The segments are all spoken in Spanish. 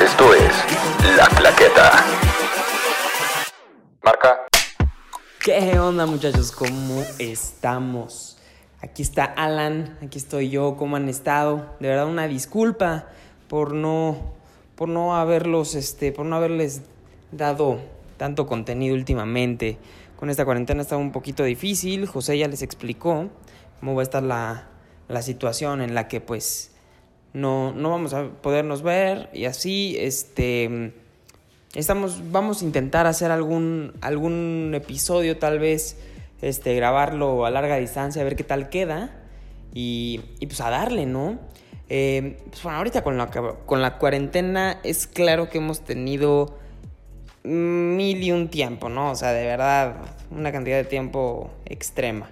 Esto es La Claqueta. Marca. ¿Qué onda muchachos? ¿Cómo estamos? Aquí está Alan, aquí estoy yo, ¿cómo han estado? De verdad una disculpa por no por no haberlos este por no haberles dado tanto contenido últimamente. Con esta cuarentena está un poquito difícil, José ya les explicó cómo va a estar la, la situación en la que pues no, no vamos a podernos ver y así, este, estamos, vamos a intentar hacer algún, algún episodio tal vez, este, grabarlo a larga distancia, a ver qué tal queda y, y pues a darle, ¿no? Eh, pues bueno, ahorita con la, con la cuarentena es claro que hemos tenido mil y un tiempo, ¿no? O sea, de verdad, una cantidad de tiempo extrema.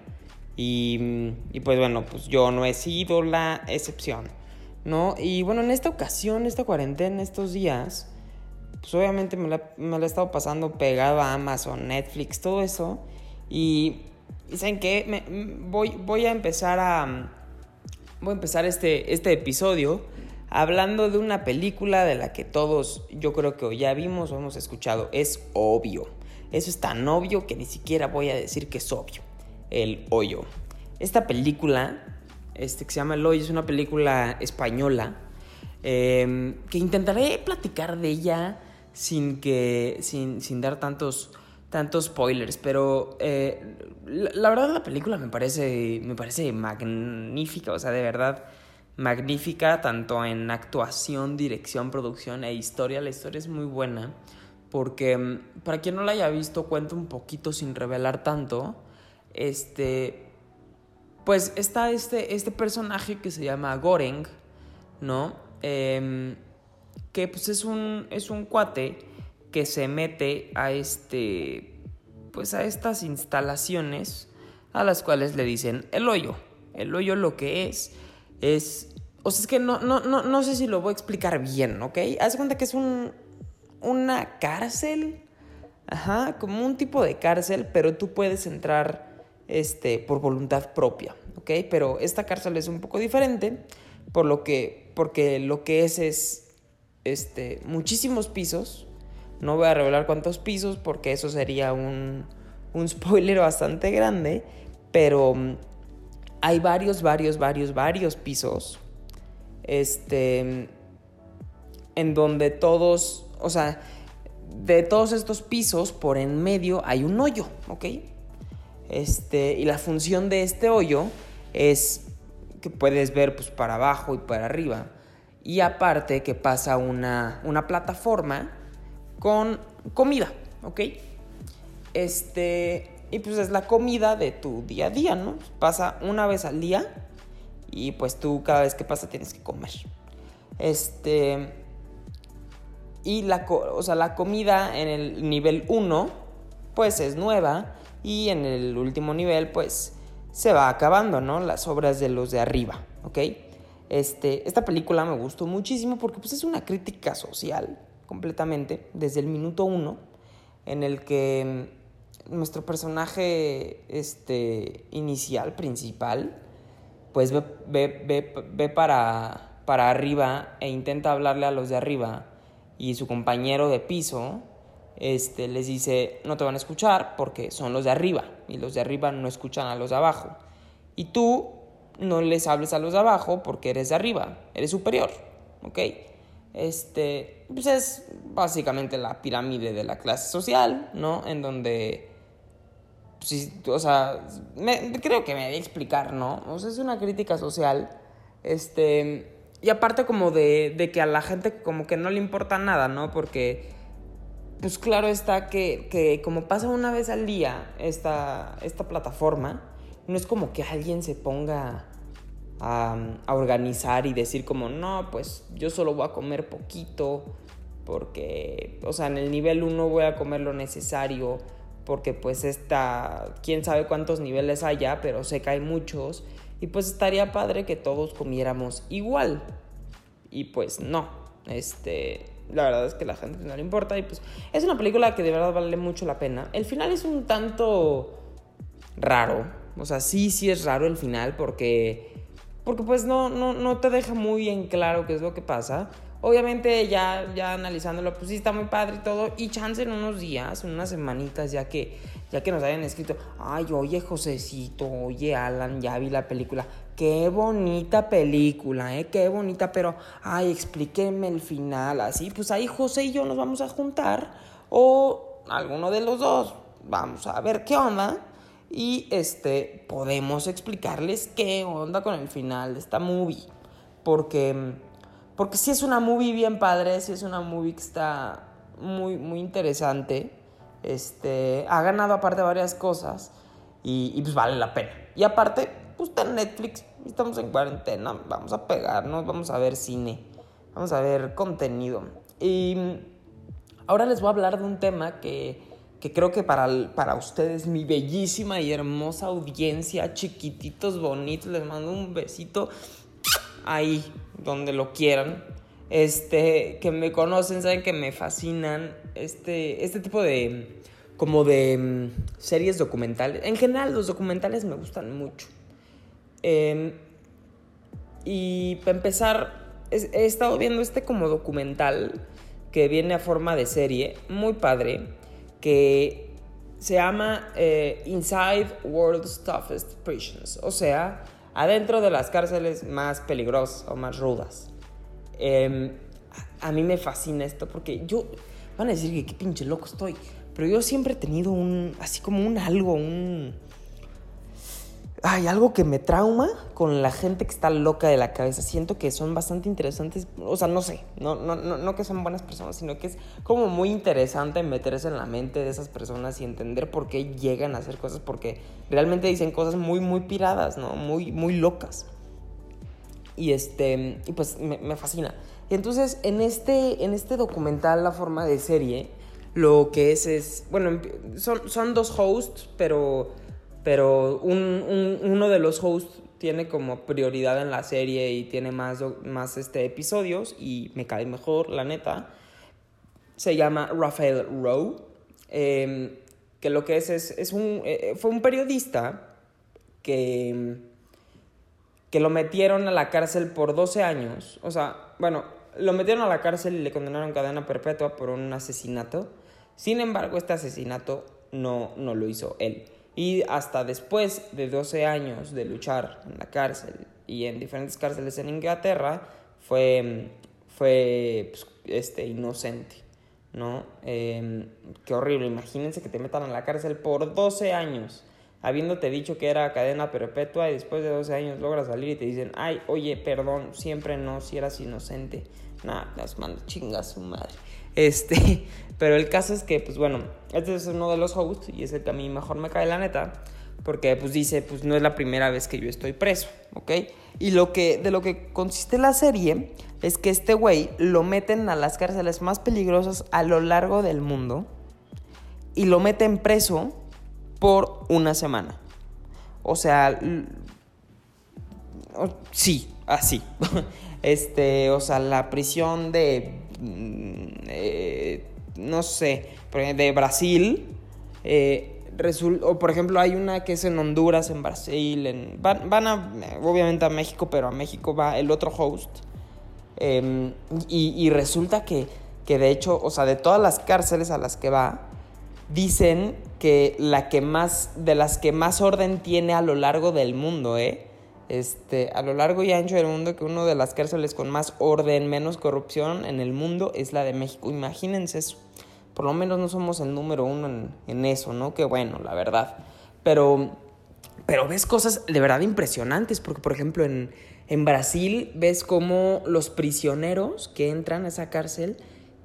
Y, y pues bueno, pues yo no he sido la excepción. ¿No? Y bueno, en esta ocasión, esta cuarentena, estos días, pues obviamente me la, me la he estado pasando pegado a Amazon, Netflix, todo eso. Y, y ¿saben qué? Voy, voy a empezar a... Voy a empezar este, este episodio hablando de una película de la que todos yo creo que ya vimos o hemos escuchado. Es obvio. Eso es tan obvio que ni siquiera voy a decir que es obvio. El hoyo. Esta película este, que se llama Eloy, es una película española, em, que intentaré platicar de ella sin, que, sin, sin dar tantos, tantos spoilers, pero eh, la, la, verdad la película me parece, me parece magnífica, o sea, de verdad magnífica, tanto en actuación, dirección, producción e historia. La historia es muy buena, porque em, para quien no la haya visto, cuento un poquito sin revelar tanto. Este, pues está este, este personaje que se llama Goreng, ¿no? Eh, que pues es un, es un cuate que se mete a este, pues a estas instalaciones a las cuales le dicen el hoyo. El hoyo lo que es, es, o sea, es que no, no, no, no sé si lo voy a explicar bien, ¿ok? Haz cuenta que es un, una cárcel, ajá, como un tipo de cárcel, pero tú puedes entrar este, por voluntad propia, ¿ok? Pero esta cárcel es un poco diferente, por lo que, porque lo que es es este, muchísimos pisos. No voy a revelar cuántos pisos porque eso sería un, un spoiler bastante grande, pero mm, hay varios, varios, varios, varios pisos. Este, en donde todos, o sea, de todos estos pisos, por en medio hay un hoyo, ¿ok? Este, y la función de este hoyo es que puedes ver pues, para abajo y para arriba. Y aparte que pasa una, una plataforma con comida, ¿ok? Este, y pues es la comida de tu día a día, ¿no? Pasa una vez al día y pues tú cada vez que pasa tienes que comer. Este, y la, o sea, la comida en el nivel 1 pues es nueva y en el último nivel pues se va acabando, ¿no? Las obras de los de arriba, ¿ok? Este, esta película me gustó muchísimo porque pues es una crítica social completamente desde el minuto uno en el que nuestro personaje este, inicial, principal, pues ve, ve, ve para, para arriba e intenta hablarle a los de arriba y su compañero de piso este, les dice, no te van a escuchar porque son los de arriba y los de arriba no escuchan a los de abajo. Y tú no les hables a los de abajo porque eres de arriba, eres superior, ¿ok? Este, pues es básicamente la pirámide de la clase social, ¿no? En donde, pues, o sea, creo que me voy a explicar, ¿no? O sea, es una crítica social, este, y aparte como de, de que a la gente como que no le importa nada, ¿no? Porque pues claro está que, como pasa una vez al día esta, esta plataforma, no es como que alguien se ponga a, organizar y decir como, no, pues yo solo voy a comer poquito, porque, o sea, en el nivel 1 voy a comer lo necesario, porque pues esta, quién sabe cuántos niveles haya, pero sé que hay muchos, y pues estaría padre que todos comiéramos igual. Y pues no, este, la verdad es que la gente no le importa y pues es una película que de verdad vale mucho la pena. El final es un tanto raro, o sea, sí, sí es raro el final porque porque pues no, no, no te deja muy en claro qué es lo que pasa. Obviamente ya, ya analizándolo, pues sí está muy padre y todo. Y chance en unos días, en unas semanitas, ya que, ya que nos hayan escrito, ay, oye, Josecito, oye, Alan, ya vi la película. Qué bonita película, ¿eh? Qué bonita, pero, ay, explíquenme el final. Así, pues ahí José y yo nos vamos a juntar. O alguno de los dos. Vamos a ver qué onda. Y este, podemos explicarles qué onda con el final de esta movie. Porque, porque si es una movie bien padre, si es una movie que está muy, muy interesante. Este, ha ganado aparte varias cosas. Y, pues vale la pena. Y aparte, pues está en Netflix, estamos en cuarentena, vamos a pegarnos, vamos a ver cine, vamos a ver contenido. Y ahora les voy a hablar de un tema que, que creo que para, para ustedes, mi bellísima y hermosa audiencia, chiquititos, bonitos, les mando un besito ahí, donde lo quieran. Este, que me conocen, saben que me fascinan este, este tipo de, como de mm, series documentales. En general, los documentales me gustan mucho. Em, y para empezar, he estado viendo este como documental que viene a forma de serie, muy padre, que se llama eh, Inside World's Toughest Prisons, o sea, adentro de las cárceles más peligrosas o más rudas. Em, a mí me fascina esto porque yo, van a decir que qué pinche loco estoy, pero yo siempre he tenido un, así como un algo, un hay algo que me trauma con la gente que está loca de la cabeza. Siento que son bastante interesantes. O sea, no sé, no, no, no, no que son buenas personas, sino que es como muy interesante meterse en la mente de esas personas y entender por qué llegan a hacer cosas, porque realmente dicen cosas muy, muy piradas, ¿no? Muy, muy locas. Y este, y pues me, me fascina. Y entonces, en este, en este documental, la forma de serie, lo que es es, bueno, son, son dos hosts, pero pero uno de los hosts tiene como prioridad en la serie y tiene más, más este, episodios y me cae mejor, la neta. Se llama Rafael Rowe, em, que lo que es es, un, eh, fue un periodista que, que lo metieron a la cárcel por 12 años. O sea, bueno, lo metieron a la cárcel y le condenaron cadena perpetua por un asesinato. Sin embargo, este asesinato no, no lo hizo él. Y hasta después de 12 años de luchar en la cárcel y en diferentes cárceles en Inglaterra, fue, fue pues, este, inocente, ¿no? Em, qué horrible, imagínense que te metan en la cárcel por 12 años, habiéndote dicho que era cadena perpetua y después de 12 años logras salir y te dicen, ay, oye, perdón, siempre no, si eras inocente. Nada, las mando chingas su madre. Este, pero el caso es que, pues bueno, este es uno de los hosts y es el que a mí mejor me cae la neta. Porque pues dice, pues no es la primera vez que yo estoy preso, ¿ok? Y lo que, de lo que consiste la serie es que este güey lo meten a las cárceles más peligrosas a lo largo del mundo y lo meten preso por una semana. O sea, sí, así. Este, o sea, la prisión de Mm, eh, no sé, de Brasil. Eh, o por ejemplo hay una que es en Honduras, en Brasil, en, van, a, obviamente a México, pero a México va el otro host. Em, y, resulta que, que de hecho, o sea, de todas las cárceles a las que va, dicen que la que más, de las que más orden tiene a lo largo del mundo, ¿eh? Este, a lo largo y ancho del mundo que una de las cárceles con más orden, menos corrupción en el mundo es la de México. Imagínense eso. Por lo menos no somos el número uno en, eso, ¿no? Qué bueno, la verdad. Pero, pero ves cosas de verdad impresionantes, porque por ejemplo en, en Brasil ves cómo los prisioneros que entran a esa cárcel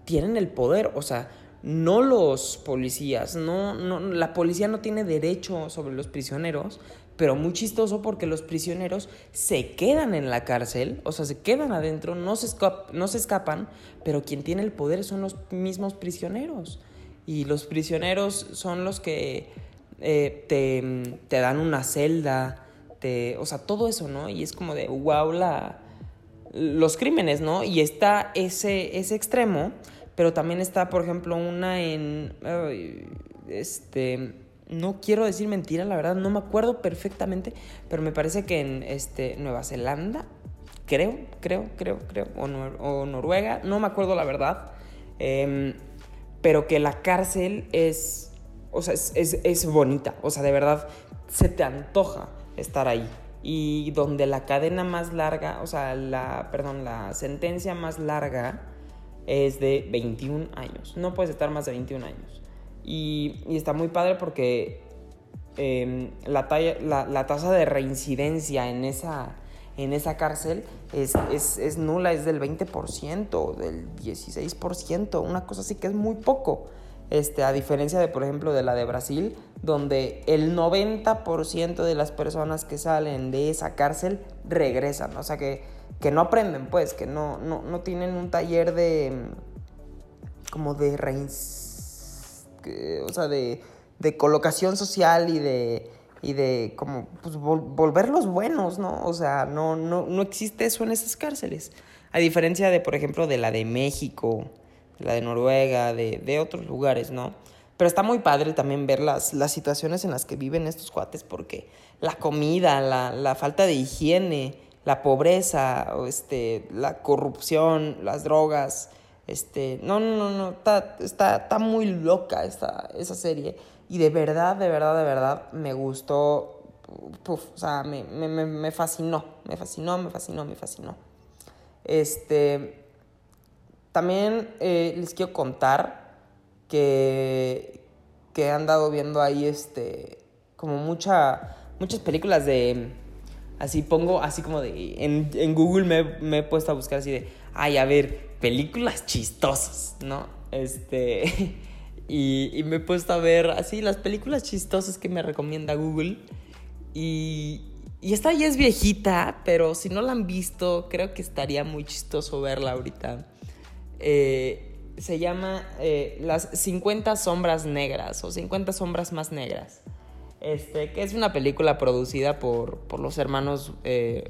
tienen el poder, o sea, no los policías, no, no, la policía no tiene derecho sobre los prisioneros, pero muy chistoso porque los prisioneros se quedan en la cárcel, o sea, se quedan adentro, no se, no se escapan, pero quien tiene el poder son los mismos prisioneros. Y los prisioneros son los que eh, te, te, dan una celda, te, o sea, todo eso, ¿no? Y es como de, wow, la, los crímenes, ¿no? Y está ese, ese extremo, pero también está, por ejemplo, una en... este no quiero decir mentira, la verdad, no me acuerdo perfectamente, pero me parece que en este, Nueva Zelanda, creo, creo, creo, creo, o, Noruega, no me acuerdo la verdad, em, pero que la cárcel es, o sea, es, es, bonita, o sea, de verdad se te antoja estar ahí. Y donde la cadena más larga, o sea, la, perdón, la sentencia más larga es de 21 años. No puedes estar más de 21 años. Y, está muy padre porque em, la, tasa de reincidencia en esa, en esa cárcel es, es, es nula, es del 20%, del 16%, una cosa así que es muy poco. Este, a diferencia de, por ejemplo, de la de Brasil, donde el 90% de las personas que salen de esa cárcel regresan, o sea, que, que no aprenden, pues, que no, no, no tienen un taller de, como de, o sea, de, de colocación social y de, y de como pues, volverlos buenos, ¿no? O sea, no, no, no existe eso en esas cárceles. A diferencia de, por ejemplo, de la de México, la de Noruega, de, de otros lugares, ¿no? Pero está muy padre también ver las, las situaciones en las que viven estos cuates porque la comida, la, la falta de higiene, la pobreza, este, la corrupción, las drogas, este, no, no, no, no, está, está, está muy loca esta, esa serie. Y de verdad, de verdad, de verdad, me gustó, o sea, me, me, me fascinó, me fascinó, me fascinó, me fascinó. Este, también eh, les quiero contar que, que he andado viendo ahí, este, como mucha, muchas películas de, así pongo, así como de, en, en Google me, me, he puesto a buscar así de, ay, a ver, películas chistosas, ¿no? Este, y, me he puesto a ver así las películas chistosas que me recomienda Google. Y, y esta ya es viejita, pero si no la han visto, creo que estaría muy chistoso verla ahorita. Eh, se llama eh, Las 50 sombras negras o 50 sombras más negras. Este, que es una película producida por, por los hermanos eh.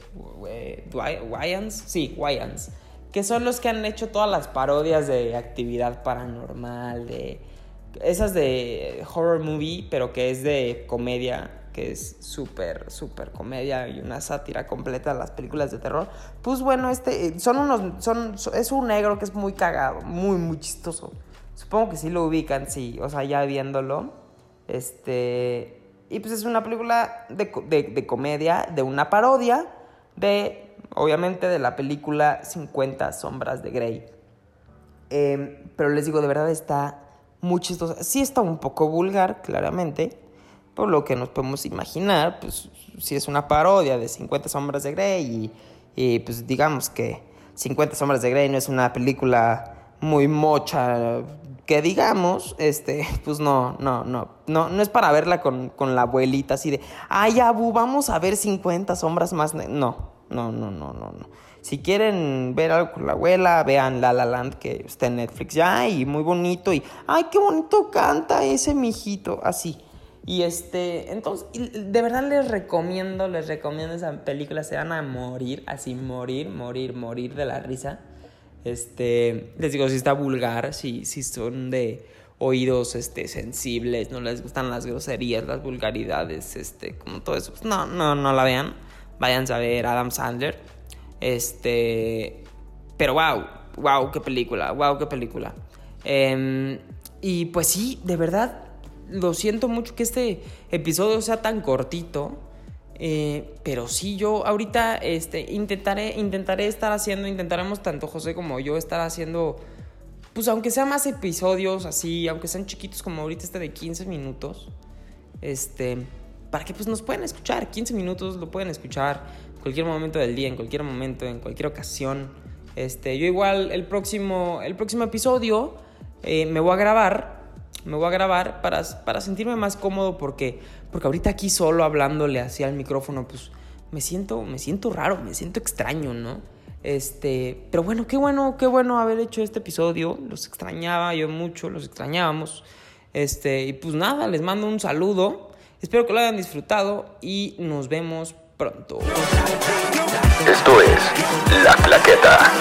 Sí, Wayans. Que son los que han hecho todas las parodias de actividad paranormal, de esas de horror movie, pero que es de comedia, que es súper, súper comedia y una sátira completa de las películas de terror. Pues bueno, este, son unos, son, es un negro que es muy cagado, muy, muy chistoso. Supongo que sí lo ubican, sí, o sea, ya viéndolo. Este, y pues es una película de, de comedia, de una parodia de, obviamente, de la película 50 sombras de Grey. Em, pero les digo, de verdad está muy chistosa. Sí está un poco vulgar, claramente, por lo que nos podemos imaginar, pues si es una parodia de 50 sombras de Grey y, pues digamos que 50 sombras de Grey no es una película muy mocha que digamos, este, pues no, no, no, no, no es para verla con, con la abuelita así de, ay, abu, vamos a ver 50 sombras más, no, no, no, no, no, no. Si quieren ver algo con la abuela, vean La La Land que está en Netflix ya y muy bonito y ay, qué bonito canta ese mijito, así. Y este, entonces, de verdad les recomiendo, les recomiendo esa película, se van a morir, así morir, morir, morir de la risa. Este, les digo, si está vulgar, si, si son de oídos este, sensibles, no les gustan las groserías, las vulgaridades, este, como todo eso, pues no, no, no la vean. Váyanse a ver Adam Sandler este, pero wow, wow, qué película, wow, qué película. Em, y pues sí, de verdad, lo siento mucho que este episodio sea tan cortito. Eh, pero sí, yo ahorita este, intentaré, intentaré estar haciendo, intentaremos tanto José como yo estar haciendo, pues aunque sea más episodios así, aunque sean chiquitos como ahorita este de 15 minutos, este, para que pues nos puedan escuchar, 15 minutos lo pueden escuchar, cualquier momento del día, en cualquier momento, en cualquier ocasión. Este, yo igual el próximo, el próximo episodio eh, me voy a grabar, me voy a grabar para, para sentirme más cómodo porque, porque ahorita aquí solo hablándole así al micrófono, pues me siento, me siento raro, me siento extraño, ¿no? Este, pero bueno, qué bueno, qué bueno haber hecho este episodio. Los extrañaba yo mucho, los extrañábamos. Este, y pues nada, les mando un saludo. Espero que lo hayan disfrutado y nos vemos pronto. Esto es La Plaqueta.